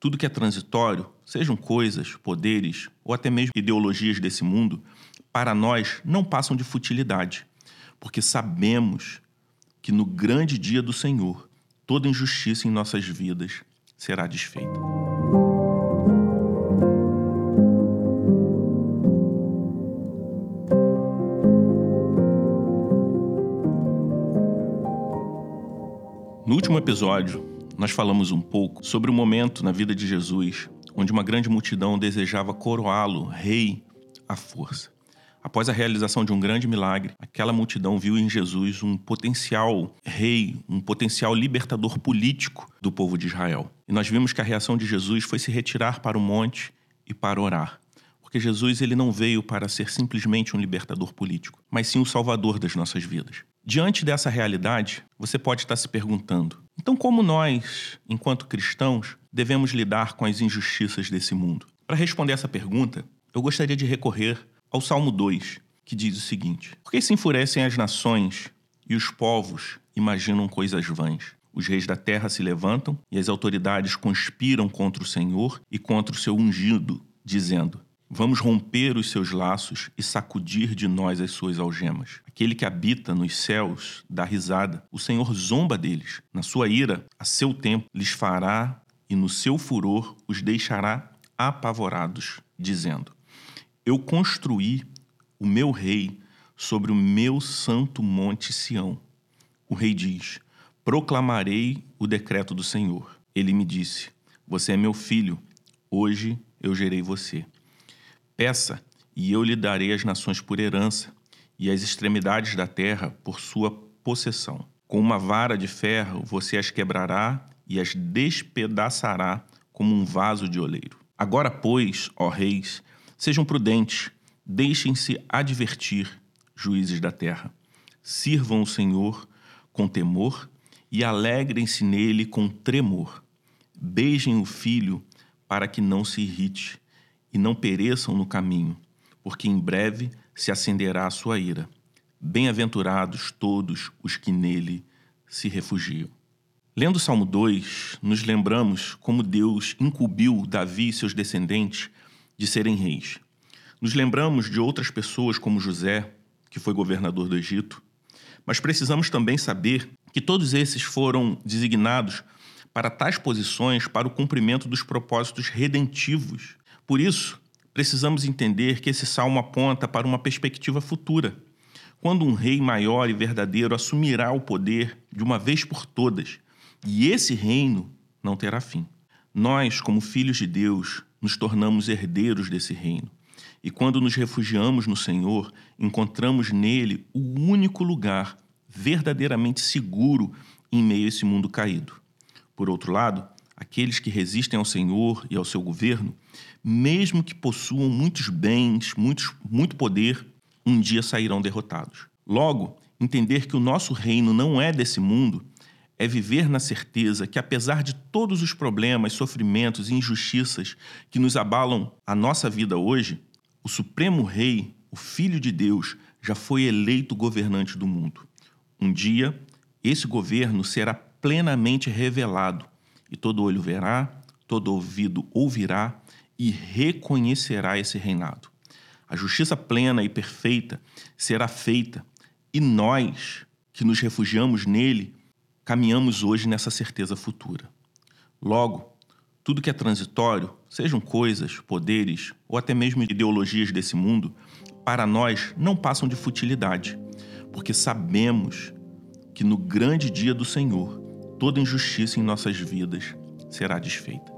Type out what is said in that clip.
Tudo que é transitório, sejam coisas, poderes ou até mesmo ideologias desse mundo, para nós não passam de futilidade, porque sabemos que no grande dia do Senhor, toda injustiça em nossas vidas será desfeita. No último episódio, nós falamos um pouco sobre o momento na vida de Jesus onde uma grande multidão desejava coroá-lo rei à força. Após a realização de um grande milagre, aquela multidão viu em Jesus um potencial rei, um potencial libertador político do povo de Israel. E nós vimos que a reação de Jesus foi se retirar para o monte e para orar. Porque Jesus ele não veio para ser simplesmente um libertador político, mas sim o salvador das nossas vidas. Diante dessa realidade, você pode estar se perguntando: então, como nós, enquanto cristãos, devemos lidar com as injustiças desse mundo? Para responder essa pergunta, eu gostaria de recorrer ao Salmo 2, que diz o seguinte: Por que se enfurecem as nações e os povos imaginam coisas vãs? Os reis da terra se levantam e as autoridades conspiram contra o Senhor e contra o seu ungido, dizendo: Vamos romper os seus laços e sacudir de nós as suas algemas. Aquele que habita nos céus dá risada. O Senhor zomba deles. Na sua ira, a seu tempo, lhes fará e no seu furor os deixará apavorados, dizendo: Eu construí o meu rei sobre o meu santo monte Sião. O rei diz: Proclamarei o decreto do Senhor. Ele me disse: Você é meu filho, hoje eu gerei você. Peça, e eu lhe darei as nações por herança, e as extremidades da terra por sua possessão. Com uma vara de ferro você as quebrará e as despedaçará como um vaso de oleiro. Agora, pois, ó reis, sejam prudentes, deixem-se advertir, juízes da terra. Sirvam o Senhor com temor e alegrem-se nele com tremor. Beijem o filho para que não se irrite e não pereçam no caminho, porque em breve se acenderá a sua ira. Bem-aventurados todos os que nele se refugiam. Lendo o Salmo 2, nos lembramos como Deus incumbiu Davi e seus descendentes de serem reis. Nos lembramos de outras pessoas como José, que foi governador do Egito, mas precisamos também saber que todos esses foram designados para tais posições para o cumprimento dos propósitos redentivos por isso, precisamos entender que esse salmo aponta para uma perspectiva futura, quando um rei maior e verdadeiro assumirá o poder de uma vez por todas, e esse reino não terá fim. Nós, como filhos de Deus, nos tornamos herdeiros desse reino. E quando nos refugiamos no Senhor, encontramos nele o único lugar verdadeiramente seguro em meio a esse mundo caído. Por outro lado, aqueles que resistem ao Senhor e ao seu governo, mesmo que possuam muitos bens, muitos, muito poder, um dia sairão derrotados. Logo, entender que o nosso reino não é desse mundo é viver na certeza que, apesar de todos os problemas, sofrimentos e injustiças que nos abalam a nossa vida hoje, o Supremo Rei, o Filho de Deus, já foi eleito governante do mundo. Um dia, esse governo será plenamente revelado e todo olho verá, todo ouvido ouvirá e reconhecerá esse reinado. A justiça plena e perfeita será feita e nós, que nos refugiamos nele, caminhamos hoje nessa certeza futura. Logo, tudo que é transitório, sejam coisas, poderes ou até mesmo ideologias desse mundo, para nós não passam de futilidade, porque sabemos que no grande dia do Senhor, toda injustiça em nossas vidas será desfeita.